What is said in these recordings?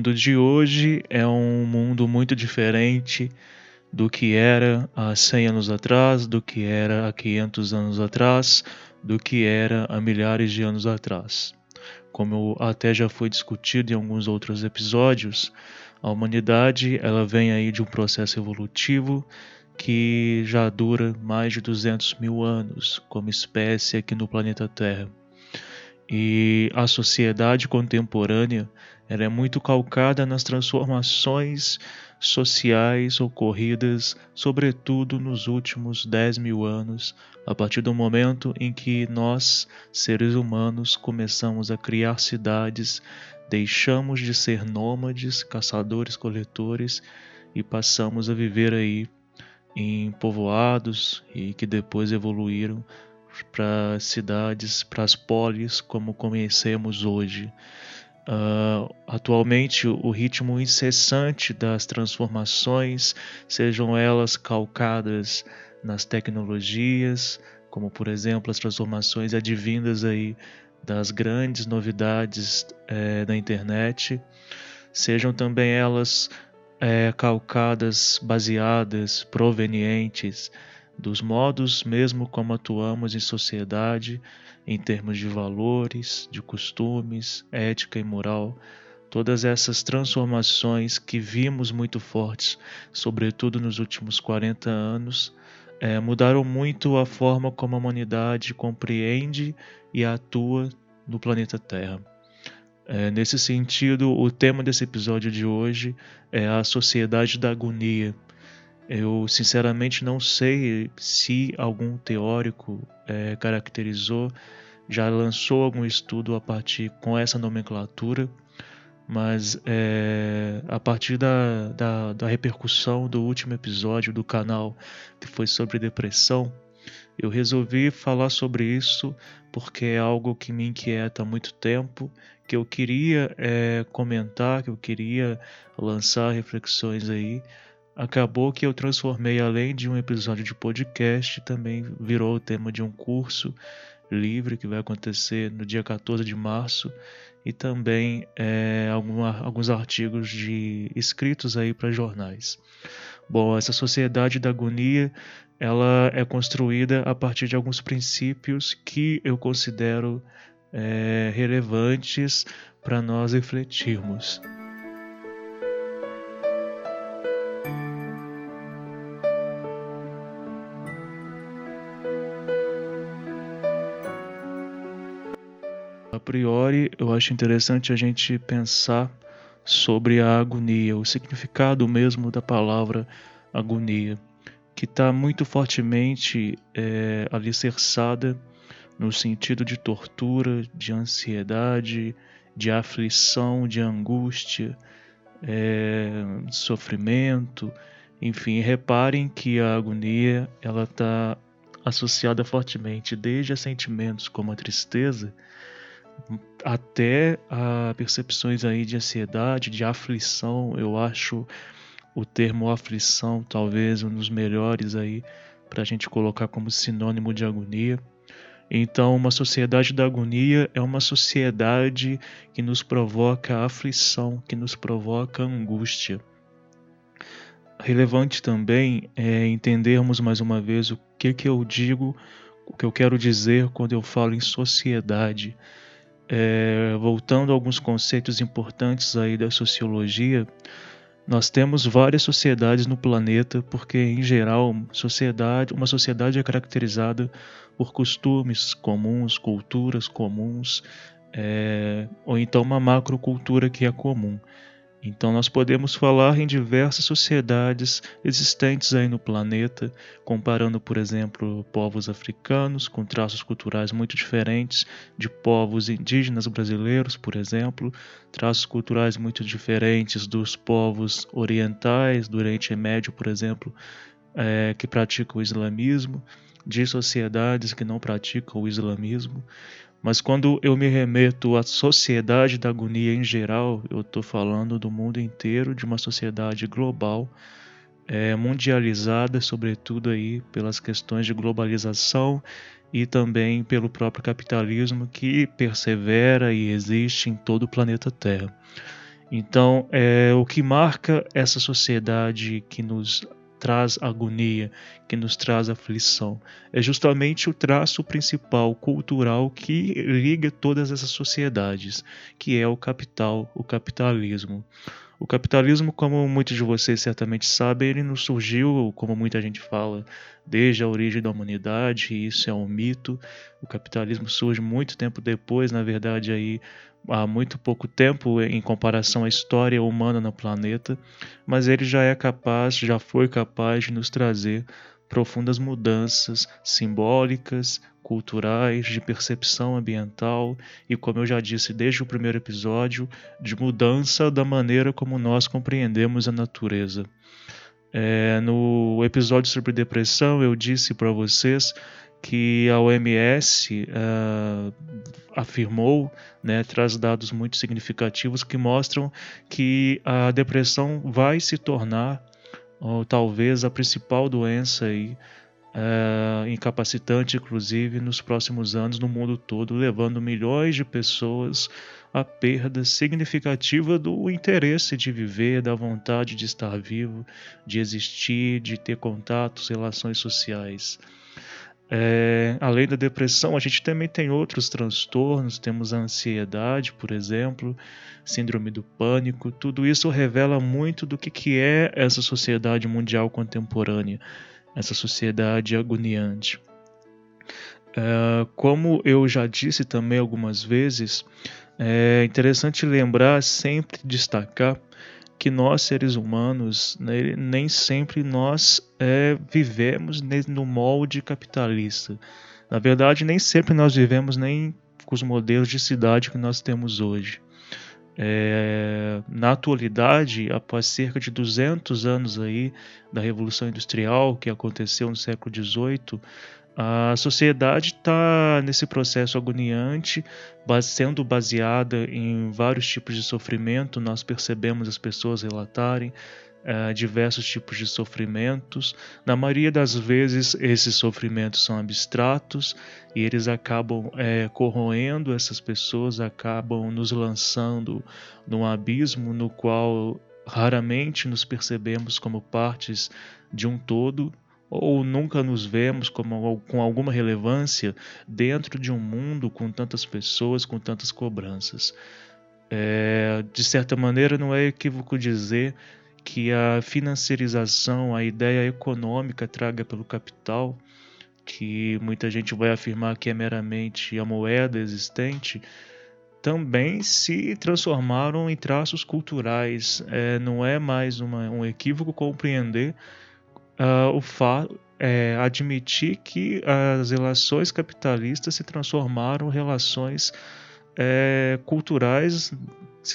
Mundo de hoje é um mundo muito diferente do que era há 100 anos atrás, do que era há 500 anos atrás, do que era há milhares de anos atrás. Como até já foi discutido em alguns outros episódios, a humanidade ela vem aí de um processo evolutivo que já dura mais de 200 mil anos como espécie aqui no planeta Terra. E a sociedade contemporânea ela é muito calcada nas transformações sociais ocorridas, sobretudo nos últimos 10 mil anos, a partir do momento em que nós, seres humanos, começamos a criar cidades, deixamos de ser nômades, caçadores-coletores e passamos a viver aí em povoados e que depois evoluíram para cidades, para as polis como conhecemos hoje. Uh, atualmente, o ritmo incessante das transformações, sejam elas calcadas nas tecnologias, como por exemplo as transformações advindas aí das grandes novidades é, da internet, sejam também elas é, calcadas, baseadas, provenientes dos modos mesmo como atuamos em sociedade, em termos de valores, de costumes, ética e moral, todas essas transformações que vimos muito fortes, sobretudo nos últimos 40 anos, é, mudaram muito a forma como a humanidade compreende e atua no planeta Terra. É, nesse sentido, o tema desse episódio de hoje é a sociedade da agonia, eu sinceramente não sei se algum teórico é, caracterizou, já lançou algum estudo a partir com essa nomenclatura, mas é, a partir da, da, da repercussão do último episódio do canal que foi sobre depressão, eu resolvi falar sobre isso porque é algo que me inquieta há muito tempo, que eu queria é, comentar, que eu queria lançar reflexões aí acabou que eu transformei, além de um episódio de podcast, também virou o tema de um curso livre que vai acontecer no dia 14 de março e também é, alguma, alguns artigos de escritos aí para jornais. Bom, essa sociedade da agonia ela é construída a partir de alguns princípios que eu considero é, relevantes para nós refletirmos. A priori, eu acho interessante a gente pensar sobre a agonia, o significado mesmo da palavra agonia, que está muito fortemente é, alicerçada no sentido de tortura, de ansiedade, de aflição, de angústia, é, sofrimento, enfim, reparem que a agonia ela está associada fortemente desde a sentimentos como a tristeza até a percepções aí de ansiedade, de aflição. Eu acho o termo aflição talvez um dos melhores aí para a gente colocar como sinônimo de agonia. Então, uma sociedade da agonia é uma sociedade que nos provoca aflição, que nos provoca angústia. Relevante também é entendermos mais uma vez o que, que eu digo, o que eu quero dizer quando eu falo em sociedade é, voltando a alguns conceitos importantes aí da sociologia, nós temos várias sociedades no planeta, porque em geral, sociedade, uma sociedade é caracterizada por costumes comuns, culturas comuns, é, ou então uma macrocultura que é comum. Então nós podemos falar em diversas sociedades existentes aí no planeta, comparando, por exemplo, povos africanos com traços culturais muito diferentes de povos indígenas brasileiros, por exemplo, traços culturais muito diferentes dos povos orientais do Oriente Médio, por exemplo, é, que praticam o islamismo, de sociedades que não praticam o islamismo. Mas quando eu me remeto à sociedade da agonia em geral, eu estou falando do mundo inteiro, de uma sociedade global, é, mundializada, sobretudo aí pelas questões de globalização e também pelo próprio capitalismo que persevera e existe em todo o planeta Terra. Então, é, o que marca essa sociedade que nos traz agonia, que nos traz aflição. É justamente o traço principal cultural que liga todas essas sociedades, que é o capital, o capitalismo. O capitalismo, como muitos de vocês certamente sabem, ele não surgiu, como muita gente fala, desde a origem da humanidade, e isso é um mito. O capitalismo surge muito tempo depois, na verdade, aí há muito pouco tempo em comparação à história humana no planeta, mas ele já é capaz, já foi capaz de nos trazer profundas mudanças simbólicas, culturais, de percepção ambiental e, como eu já disse desde o primeiro episódio, de mudança da maneira como nós compreendemos a natureza. É, no episódio sobre depressão, eu disse para vocês que a OMS uh, eh, afirmou, né, traz dados muito significativos que mostram que a depressão vai se tornar, ou talvez, a principal doença aí, uh, incapacitante, inclusive, nos próximos anos no mundo todo, levando milhões de pessoas à perda significativa do interesse de viver, da vontade de estar vivo, de existir, de ter contatos, relações sociais. É, além da depressão, a gente também tem outros transtornos, temos a ansiedade, por exemplo, síndrome do pânico. Tudo isso revela muito do que, que é essa sociedade mundial contemporânea, essa sociedade agoniante. É, como eu já disse também algumas vezes, é interessante lembrar, sempre destacar que nós seres humanos né, nem sempre nós é, vivemos no molde capitalista. Na verdade, nem sempre nós vivemos nem com os modelos de cidade que nós temos hoje. É, na atualidade, após cerca de 200 anos aí da Revolução Industrial que aconteceu no século XVIII, a sociedade está nesse processo agoniante, sendo baseada em vários tipos de sofrimento. Nós percebemos as pessoas relatarem uh, diversos tipos de sofrimentos. Na maioria das vezes, esses sofrimentos são abstratos e eles acabam é, corroendo essas pessoas, acabam nos lançando num abismo no qual raramente nos percebemos como partes de um todo ou nunca nos vemos como, com alguma relevância dentro de um mundo com tantas pessoas, com tantas cobranças. É, de certa maneira, não é equívoco dizer que a financiarização, a ideia econômica traga pelo capital, que muita gente vai afirmar que é meramente a moeda existente, também se transformaram em traços culturais. É, não é mais uma, um equívoco compreender uh, o fato é, admitir que as relações capitalistas se transformaram em relações é, culturais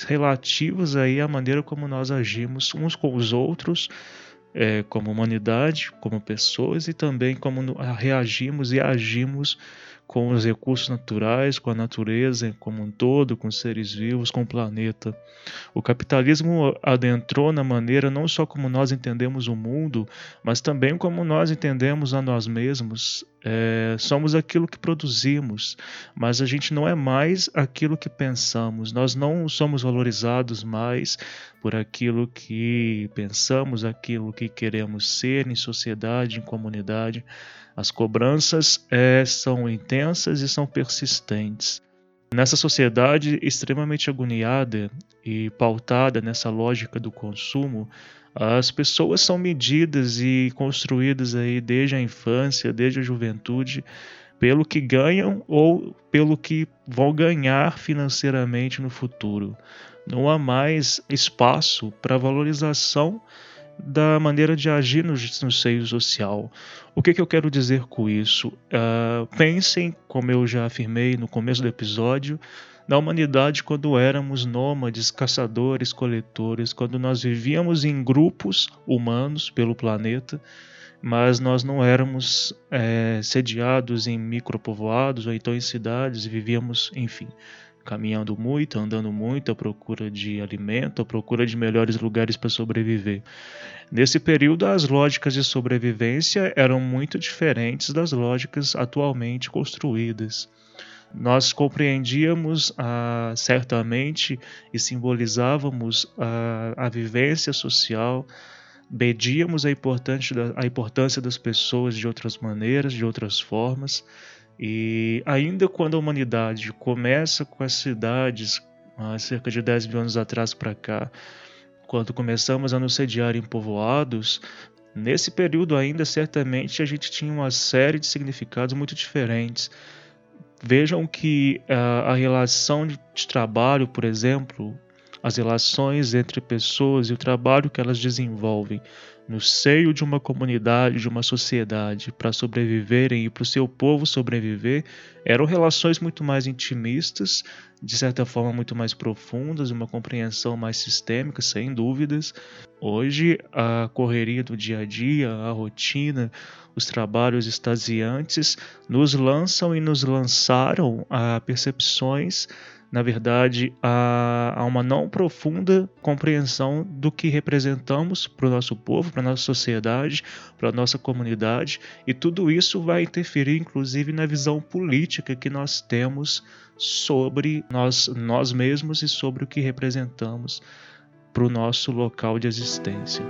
relativas aí à maneira como nós agimos uns com os outros, é, como humanidade, como pessoas e também como reagimos e agimos com os recursos naturais, com a natureza como um todo, com os seres vivos, com o planeta. O capitalismo adentrou na maneira não só como nós entendemos o mundo, mas também como nós entendemos a nós mesmos. É, somos aquilo que produzimos, mas a gente não é mais aquilo que pensamos. Nós não somos valorizados mais por aquilo que pensamos, aquilo que queremos ser em sociedade, em comunidade. As cobranças é, são intensas e são persistentes. Nessa sociedade extremamente agoniada e pautada nessa lógica do consumo, as pessoas são medidas e construídas aí desde a infância, desde a juventude, pelo que ganham ou pelo que vão ganhar financeiramente no futuro. Não há mais espaço para valorização da maneira de agir no, no seio social. O que, que, eu quero dizer com isso? Uh, pensem, como eu já afirmei no começo do episódio, na humanidade quando éramos nômades, caçadores, coletores, quando nós vivíamos em grupos humanos pelo planeta, mas nós não éramos é, sediados em micropovoados ou então em cidades vivíamos, enfim, caminhando muito, andando muito à procura de alimento, à procura de melhores lugares para sobreviver. Nesse período, as lógicas de sobrevivência eram muito diferentes das lógicas atualmente construídas. Nós compreendíamos ah, certamente e simbolizávamos a, a vivência social, medíamos a da, a importância das pessoas de outras maneiras, de outras formas, e ainda quando a humanidade começa com as cidades, há cerca de 10 mil anos atrás para cá, quando começamos a nos sediar em povoados, nesse período ainda certamente a gente tinha uma série de significados muito diferentes. Vejam que uh, a relação de, de trabalho, por exemplo, as relações entre pessoas e o trabalho que elas desenvolvem no seio de uma comunidade, de uma sociedade, para sobreviverem e para o seu povo sobreviver, eram relações muito mais intimistas, de certa forma muito mais profundas, uma compreensão mais sistêmica, sem dúvidas. Hoje, a correria do dia a dia, a rotina, os trabalhos extasiantes nos lançam e nos lançaram a percepções na verdade, há, há uma não profunda compreensão do que representamos para o nosso povo, para a nossa sociedade, para a nossa comunidade, e tudo isso vai interferir, inclusive, na visão política que nós temos sobre nós, nós mesmos e sobre o que representamos para o nosso local de existência.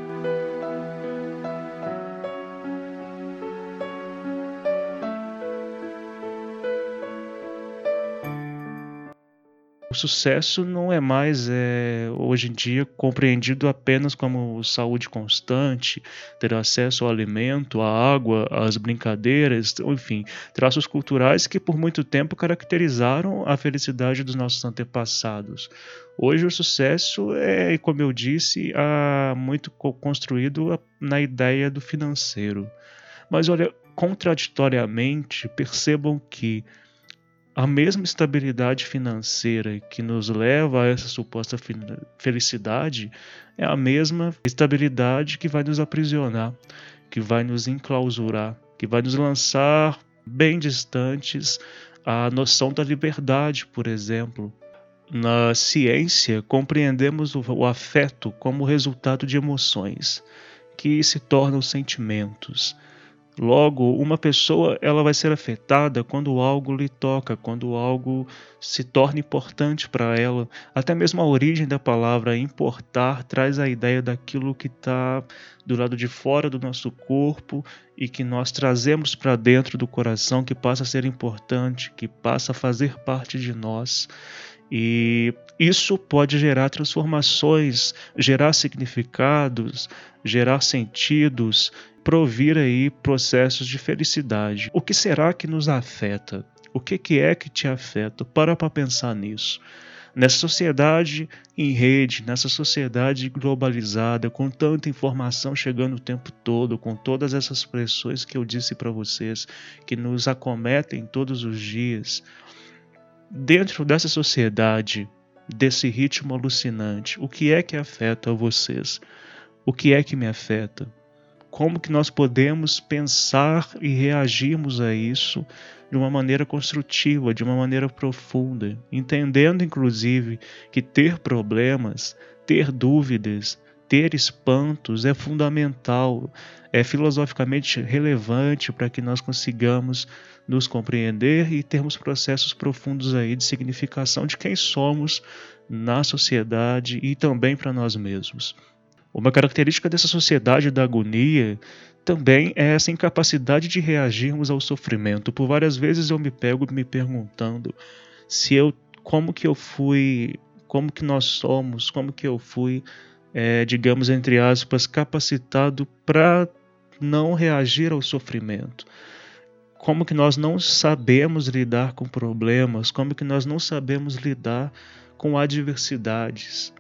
O sucesso não é mais, é, hoje em dia, compreendido apenas como saúde constante, ter acesso ao alimento, à água, às brincadeiras, enfim, traços culturais que por muito tempo caracterizaram a felicidade dos nossos antepassados. Hoje o sucesso é, como eu disse, muito construído na ideia do financeiro. Mas olha, contraditoriamente, percebam que a mesma estabilidade financeira que nos leva a essa suposta felicidade é a mesma estabilidade que vai nos aprisionar, que vai nos enclausurar, que vai nos lançar bem distantes a noção da liberdade, por exemplo. Na ciência, compreendemos o afeto como resultado de emoções, que se tornam sentimentos. Logo, uma pessoa ela vai ser afetada quando algo lhe toca, quando algo se torna importante para ela. Até mesmo a origem da palavra importar traz a ideia daquilo que está do lado de fora do nosso corpo e que nós trazemos para dentro do coração, que passa a ser importante, que passa a fazer parte de nós. E isso pode gerar transformações, gerar significados, gerar sentidos, provir aí processos de felicidade. O que será que nos afeta? O que, que é que te afeta? Para para pensar nisso. Nessa sociedade em rede, nessa sociedade globalizada, com tanta informação chegando o tempo todo, com todas essas pressões que eu disse para vocês, que nos acometem todos os dias, dentro dessa sociedade, desse ritmo alucinante, o que é que afeta vocês? O que é que me afeta? Como que nós podemos pensar e reagirmos a isso de uma maneira construtiva, de uma maneira profunda, entendendo inclusive que ter problemas, ter dúvidas, ter espantos é fundamental, é filosoficamente relevante para que nós consigamos nos compreender e termos processos profundos aí de significação de quem somos na sociedade e também para nós mesmos. Uma característica dessa sociedade da agonia também é essa incapacidade de reagirmos ao sofrimento. Por várias vezes eu me pego me perguntando se eu como que eu fui, como que nós somos, como que eu fui, é, digamos entre aspas, capacitado para não reagir ao sofrimento como que nós não sabemos lidar com problemas, como que nós não sabemos lidar com adversidades.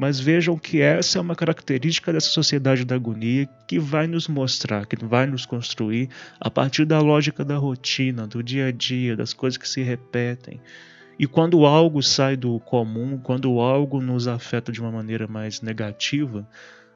Mas vejam que essa é uma característica dessa sociedade da agonia que vai nos mostrar, que vai nos construir a partir da lógica da rotina, do dia a dia, das coisas que se repetem. E quando algo sai do comum, quando algo nos afeta de uma maneira mais negativa,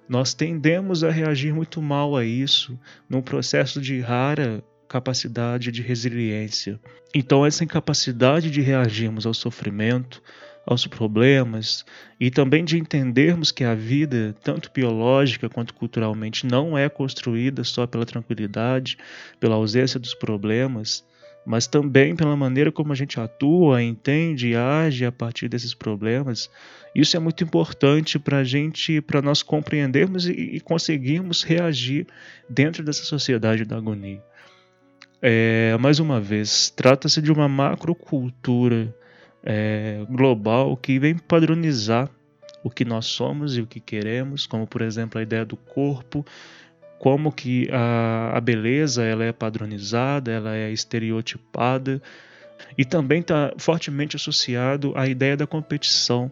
nós tendemos a reagir muito mal a isso, num processo de rara capacidade de resiliência. Então, essa incapacidade de reagirmos ao sofrimento, aos problemas e também de entendermos que a vida, tanto biológica quanto culturalmente, não é construída só pela tranquilidade, pela ausência dos problemas, mas também pela maneira como a gente atua, entende e age a partir desses problemas. Isso é muito importante para a gente, para nós compreendermos e, e conseguirmos reagir dentro dessa sociedade da agonia. É, mais uma vez, trata-se de uma macrocultura é, global que vem padronizar o que nós somos e o que queremos, como por exemplo a ideia do corpo, como que a, a beleza ela é padronizada, ela é estereotipada e também está fortemente associado à ideia da competição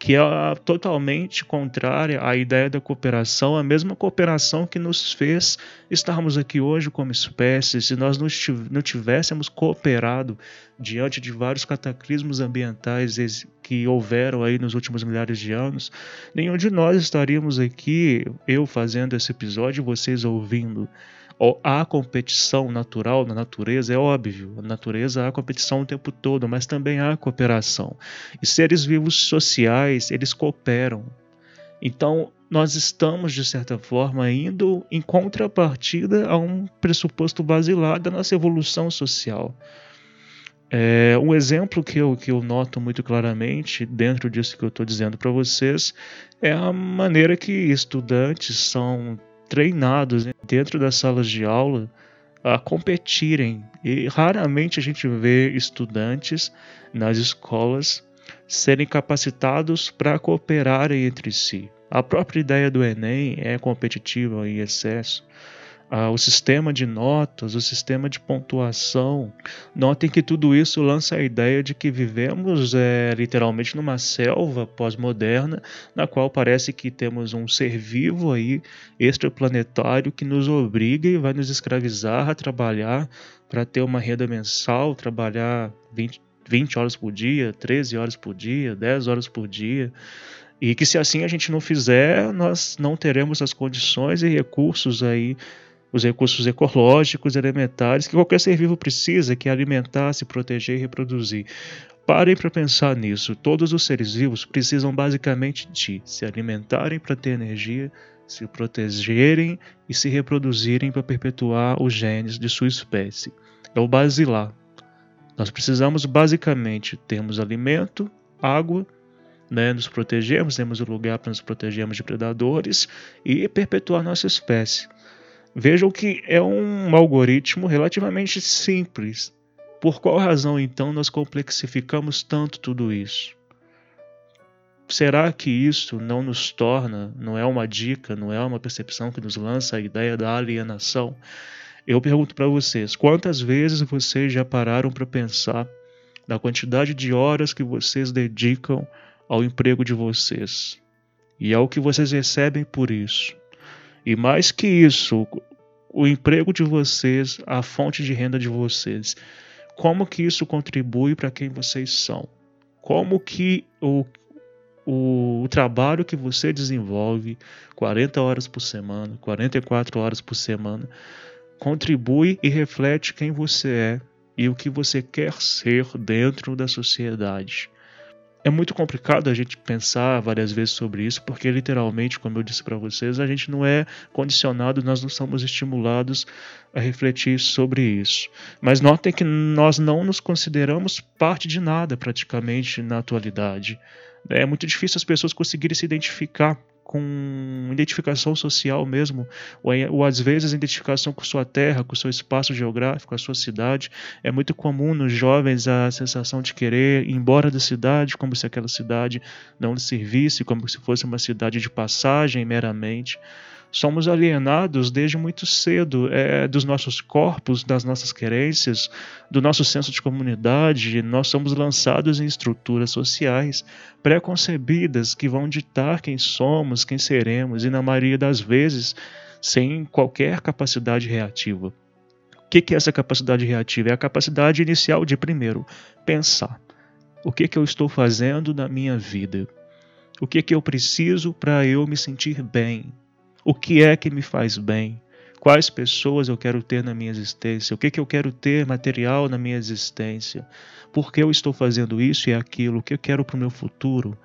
que é totalmente contrária à ideia da cooperação, a mesma cooperação que nos fez estarmos aqui hoje como espécie. Se nós não tivéssemos cooperado diante de vários cataclismos ambientais que houveram aí nos últimos milhares de anos, nenhum de nós estaríamos aqui, eu fazendo esse episódio, vocês ouvindo há competição natural na natureza, é óbvio. Na natureza há competição o tempo todo, mas também há cooperação. E seres vivos sociais, eles cooperam. Então, nós estamos, de certa forma, indo em contrapartida a um pressuposto basilar da nossa evolução social. É, um exemplo que eu, que eu noto muito claramente dentro disso que eu estou dizendo para vocês é a maneira que estudantes são treinados dentro das salas de aula a competirem. E raramente a gente vê estudantes nas escolas serem capacitados para cooperarem entre si. A própria ideia do Enem é competitiva em excesso ah, o sistema de notas, o sistema de pontuação. Notem que tudo isso lança a ideia de que vivemos é, literalmente numa selva pós-moderna, na qual parece que temos um ser vivo aí, extraplanetário, que nos obriga e vai nos escravizar a trabalhar para ter uma renda mensal, trabalhar 20, 20 horas por dia, 13 horas por dia, 10 horas por dia. E que se assim a gente não fizer, nós não teremos as condições e recursos aí os recursos ecológicos elementares que qualquer ser vivo precisa, que é alimentar, se proteger e reproduzir. Parem para pensar nisso. Todos os seres vivos precisam basicamente de se alimentarem para ter energia, se protegerem e se reproduzirem para perpetuar os genes de sua espécie. É o basilar. Nós precisamos basicamente termos alimento, água, né, nos protegermos, temos um lugar para nos protegermos de predadores e perpetuar nossa espécie. Vejam que é um algoritmo relativamente simples. Por qual razão então nós complexificamos tanto tudo isso? Será que isso não nos torna, não é uma dica, não é uma percepção que nos lança a ideia da alienação? Eu pergunto para vocês: quantas vezes vocês já pararam para pensar na quantidade de horas que vocês dedicam ao emprego de vocês e ao que vocês recebem por isso? E mais que isso, o emprego de vocês, a fonte de renda de vocês, como que isso contribui para quem vocês são? Como que o, o, o, trabalho que você desenvolve 40 horas por semana, 44 horas por semana, contribui e reflete quem você é e o que você quer ser dentro da sociedade é muito complicado a gente pensar várias vezes sobre isso, porque literalmente, como eu disse para vocês, a gente não é condicionado, nós não somos estimulados a refletir sobre isso. Mas notem que nós não nos consideramos parte de nada praticamente na atualidade. É muito difícil as pessoas conseguirem se identificar com identificação social mesmo, ou, ou às vezes identificação com sua terra, com seu espaço geográfico, a sua cidade. É muito comum nos jovens a sensação de querer ir embora da cidade, como se aquela cidade não lhe servisse, como se fosse uma cidade de passagem meramente. Somos alienados desde muito cedo é, dos nossos corpos, das nossas querências, do nosso senso de comunidade. Nós somos lançados em estruturas sociais pré-concebidas que vão ditar quem somos, quem seremos, e na maioria das vezes sem qualquer capacidade reativa. O que é essa capacidade reativa? É a capacidade inicial de, primeiro, pensar. O que, que eu estou fazendo na minha vida? O que, que eu preciso para eu me sentir bem? O que é que me faz bem? Quais pessoas eu quero ter na minha existência? O que, que eu quero ter material na minha existência? Por que eu estou fazendo isso e aquilo? O que eu quero para o meu futuro?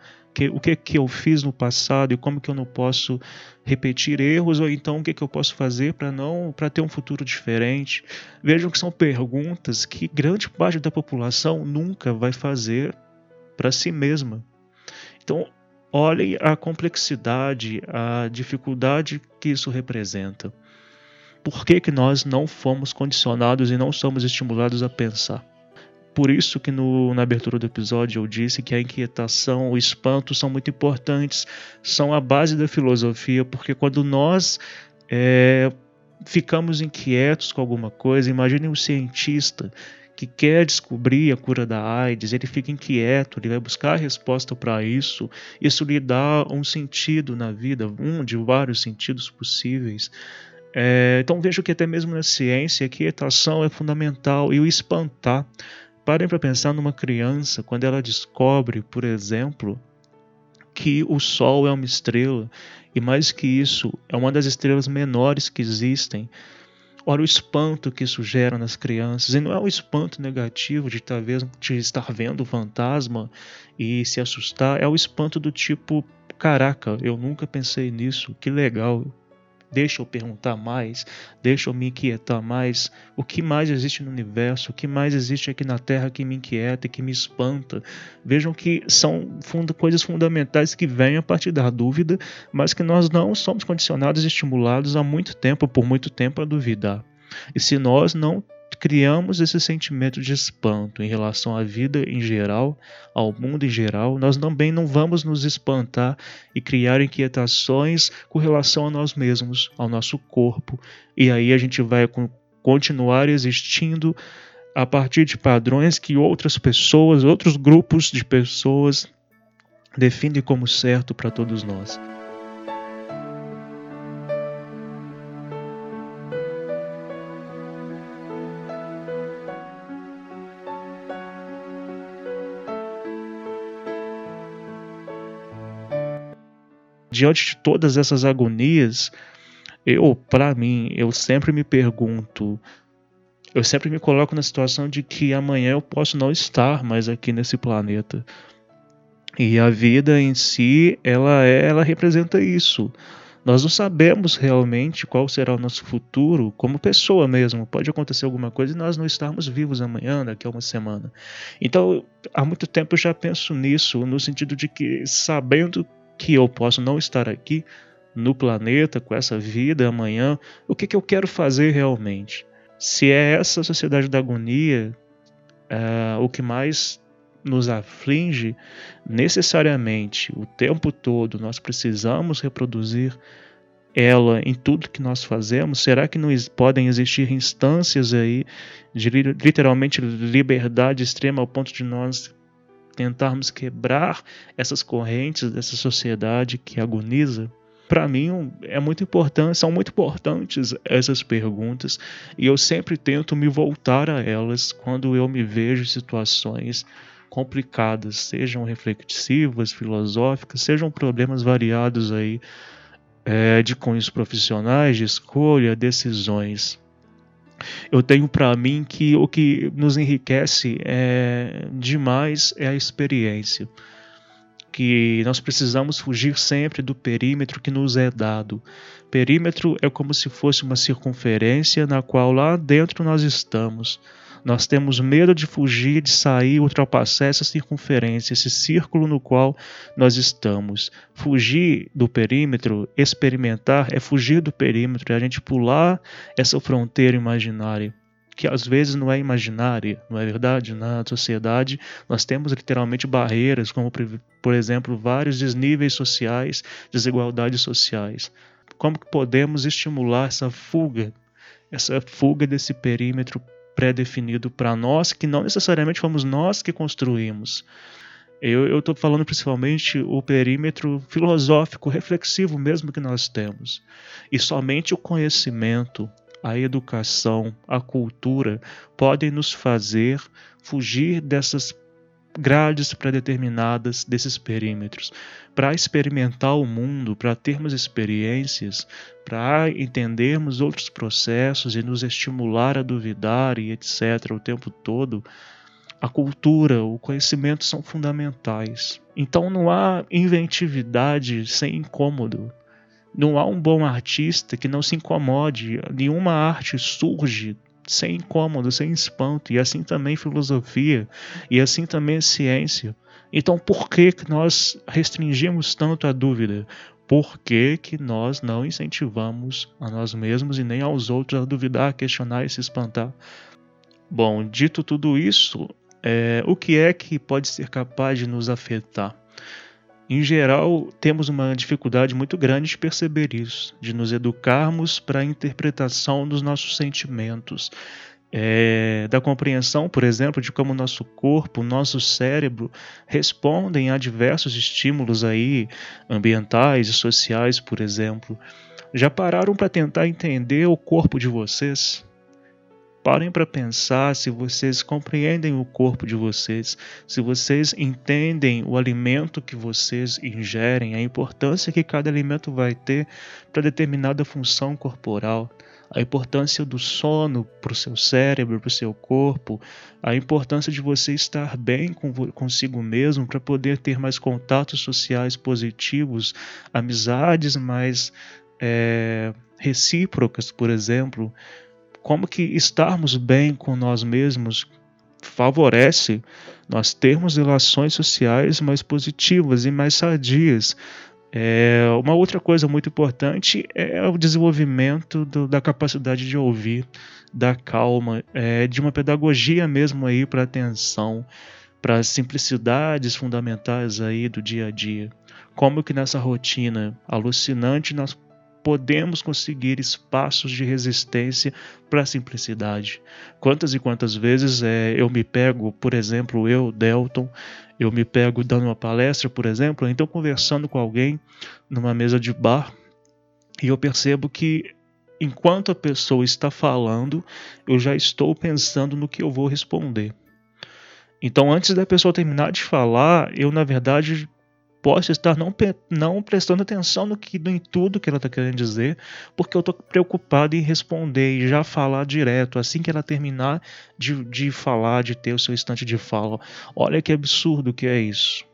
o que que eu fiz no passado e como que eu não posso repetir erros ou então o que que eu posso fazer para não para ter um futuro diferente vejam que são perguntas que grande parte da população nunca vai fazer para si mesma então Olhem a complexidade, a dificuldade que isso representa. Por que, que nós não fomos condicionados e não somos estimulados a pensar? Por isso que no, na abertura do episódio eu disse que a inquietação, o espanto são muito importantes, são a base da filosofia, porque quando nós é, ficamos inquietos com alguma coisa, imagine um cientista que quer descobrir a cura da AIDS, ele fica inquieto, ele vai buscar a resposta para isso. Isso lhe dá um sentido na vida, um de vários sentidos possíveis. É, então vejo que até mesmo na ciência a quietação é fundamental e o espantar. Parem para pensar numa criança quando ela descobre, por exemplo, que o Sol é uma estrela e mais que isso, é uma das estrelas menores que existem. Ora, o espanto que isso gera nas crianças, e não é um espanto negativo de, talvez, de estar vendo o fantasma e se assustar, é o espanto do tipo: caraca, eu nunca pensei nisso, que legal, deixa eu perguntar mais, deixa eu me inquietar mais. O que mais existe no universo? O que mais existe aqui na Terra que me inquieta e que me espanta? Vejam que são funda coisas fundamentais que vêm a partir da dúvida, mas que nós não somos condicionados e estimulados há muito tempo, por muito tempo, a duvidar. E se nós não criamos esse sentimento de espanto em relação à vida em geral, ao mundo em geral, nós também não vamos nos espantar e criar inquietações com relação a nós mesmos, ao nosso corpo, e aí a gente vai continuar existindo a partir de padrões que outras pessoas, outros grupos de pessoas definem como certo para todos nós. Diante de todas essas agonias, eu, para mim, eu sempre me pergunto, eu sempre me coloco na situação de que amanhã eu posso não estar mais aqui nesse planeta. E a vida em si, ela é, ela representa isso. Nós não sabemos realmente qual será o nosso futuro como pessoa mesmo. Pode acontecer alguma coisa e nós não estarmos vivos amanhã, daqui a uma semana. Então, há muito tempo eu já penso nisso, no sentido de que, sabendo que eu posso não estar aqui no planeta com essa vida amanhã, o que, que eu quero fazer realmente? Se é essa sociedade da agonia é, o que mais nos aflige, necessariamente o tempo todo nós precisamos reproduzir ela em tudo que nós fazemos? Será que não podem existir instâncias aí de literalmente liberdade extrema ao ponto de nós tentarmos quebrar essas correntes dessa sociedade que agoniza, para mim é muito importante, são muito importantes essas perguntas e eu sempre tento me voltar a elas quando eu me vejo em situações complicadas, sejam reflexivas, filosóficas, sejam problemas variados aí é, de cunhos profissionais, de escolha, decisões eu tenho para mim que o que nos enriquece é, demais é a experiência. Que nós precisamos fugir sempre do perímetro que nos é dado. Perímetro é como se fosse uma circunferência na qual lá dentro nós estamos. Nós temos medo de fugir, de sair, ultrapassar essa circunferência, esse círculo no qual nós estamos. Fugir do perímetro, experimentar, é fugir do perímetro, é a gente pular essa fronteira imaginária que às vezes não é imaginária, não é verdade? Na sociedade nós temos literalmente barreiras, como por exemplo vários desníveis sociais, desigualdades sociais. Como que podemos estimular essa fuga, essa fuga desse perímetro pré-definido para nós, que não necessariamente fomos nós que construímos. Eu estou falando principalmente o perímetro filosófico, reflexivo mesmo que nós temos. E somente o conhecimento, a educação, a cultura podem nos fazer fugir dessas grades pré-determinadas desses perímetros, para experimentar o mundo, para termos experiências, para entendermos outros processos e nos estimular a duvidar e etc. o tempo todo. A cultura, o conhecimento são fundamentais. Então não há inventividade sem incômodo. Não há um bom artista que não se incomode. Nenhuma arte surge sem incômodo, sem espanto, e assim também filosofia, e assim também ciência. Então, por que, que nós restringimos tanto a dúvida? Por que, que nós não incentivamos a nós mesmos e nem aos outros a duvidar, a questionar e se espantar? Bom, dito tudo isso, é, o que é que pode ser capaz de nos afetar? Em geral, temos uma dificuldade muito grande de perceber isso, de nos educarmos para a interpretação dos nossos sentimentos, é, da compreensão, por exemplo, de como nosso corpo, nosso cérebro respondem a diversos estímulos aí ambientais e sociais, por exemplo. Já pararam para tentar entender o corpo de vocês? Parem para pensar se vocês compreendem o corpo de vocês, se vocês entendem o alimento que vocês ingerem, a importância que cada alimento vai ter para determinada função corporal, a importância do sono para o seu cérebro, para o seu corpo, a importância de você estar bem consigo mesmo para poder ter mais contatos sociais positivos, amizades mais é, recíprocas, por exemplo como que estarmos bem com nós mesmos favorece nós termos relações sociais mais positivas e mais sadias. É, uma outra coisa muito importante é o desenvolvimento do, da capacidade de ouvir, da calma, é, de uma pedagogia mesmo aí para atenção, para as simplicidades fundamentais aí do dia a dia. Como que nessa rotina alucinante nós podemos conseguir espaços de resistência para a simplicidade. Quantas e quantas vezes é, eu me pego, por exemplo, eu, Delton, eu me pego dando uma palestra, por exemplo, então conversando com alguém numa mesa de bar e eu percebo que enquanto a pessoa está falando, eu já estou pensando no que eu vou responder. Então, antes da pessoa terminar de falar, eu na verdade posso estar não, não prestando atenção no que, em tudo que ela está querendo dizer, porque eu estou preocupado em responder e já falar direto, assim que ela terminar de, de falar, de ter o seu instante de fala. Olha que absurdo que é isso.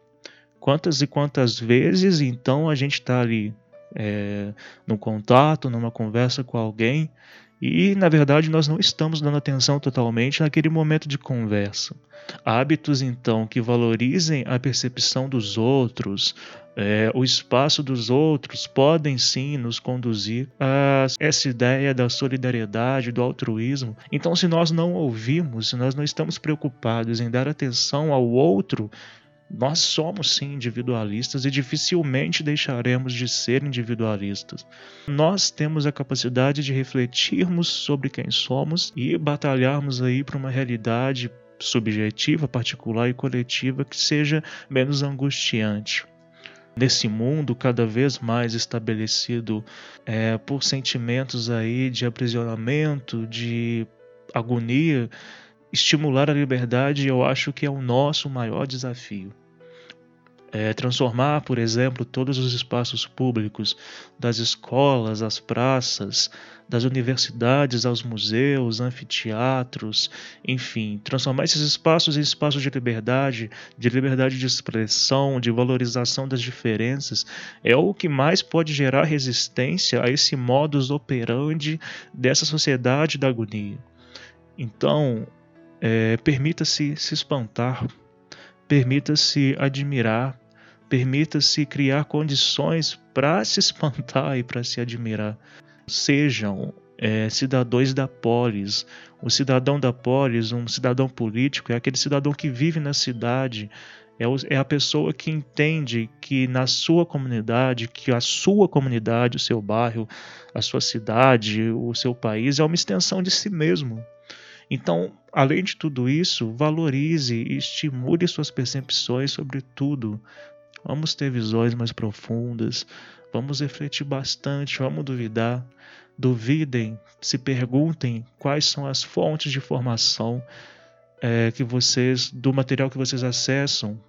Quantas e quantas vezes então a gente está ali é, no contato, numa conversa com alguém, e na verdade nós não estamos dando atenção totalmente naquele momento de conversa. Hábitos, então, que valorizem a percepção dos outros, é, o espaço dos outros, podem sim nos conduzir a essa ideia da solidariedade, do altruísmo. Então, se nós não ouvimos, se nós não estamos preocupados em dar atenção ao outro, nós somos sim individualistas e dificilmente deixaremos de ser individualistas. Nós temos a capacidade de refletirmos sobre quem somos e batalharmos aí para uma realidade subjetiva, particular e coletiva que seja menos angustiante. Nesse mundo cada vez mais estabelecido é, por sentimentos aí de aprisionamento, de agonia, estimular a liberdade eu acho que é o nosso maior desafio é, transformar, por exemplo, todos os espaços públicos, das escolas às praças, das universidades aos museus, anfiteatros, enfim, transformar esses espaços em espaços de liberdade, de liberdade de expressão, de valorização das diferenças, é o que mais pode gerar resistência a esse modus operandi dessa sociedade da agonia. Então, é, permita-se se espantar, permita-se admirar, Permita-se criar condições para se espantar e para se admirar. Sejam é, cidadãos da polis. O cidadão da polis, um cidadão político, é aquele cidadão que vive na cidade, é, é a pessoa que entende que na sua comunidade, que a sua comunidade, o seu bairro, a sua cidade, o seu país é uma extensão de si mesmo. Então, além de tudo isso, valorize e estimule suas percepções sobre tudo. Vamos ter visões mais profundas, vamos refletir bastante, vamos duvidar. Duvidem, se perguntem quais são as fontes de informação é, que vocês, do material que vocês acessam,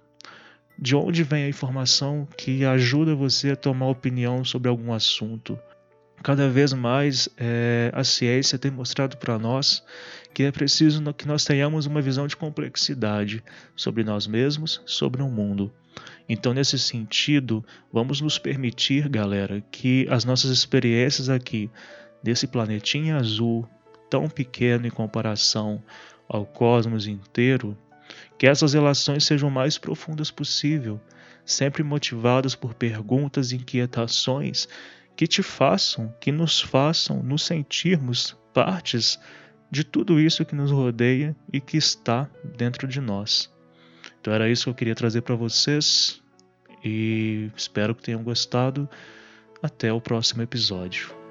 de onde vem a informação que ajuda você a tomar opinião sobre algum assunto. Cada vez mais é, a ciência tem mostrado para nós que é preciso que nós tenhamos uma visão de complexidade sobre nós mesmos, sobre o mundo. Então, nesse sentido, vamos nos permitir, galera, que as nossas experiências aqui, desse planetinha azul, tão pequeno em comparação ao cosmos inteiro, que essas relações sejam mais profundas possível, sempre motivadas por perguntas e inquietações que te façam, que nos façam nos sentirmos partes de tudo isso que nos rodeia e que está dentro de nós. Então era isso que eu queria trazer para vocês e espero que tenham gostado. Até o próximo episódio.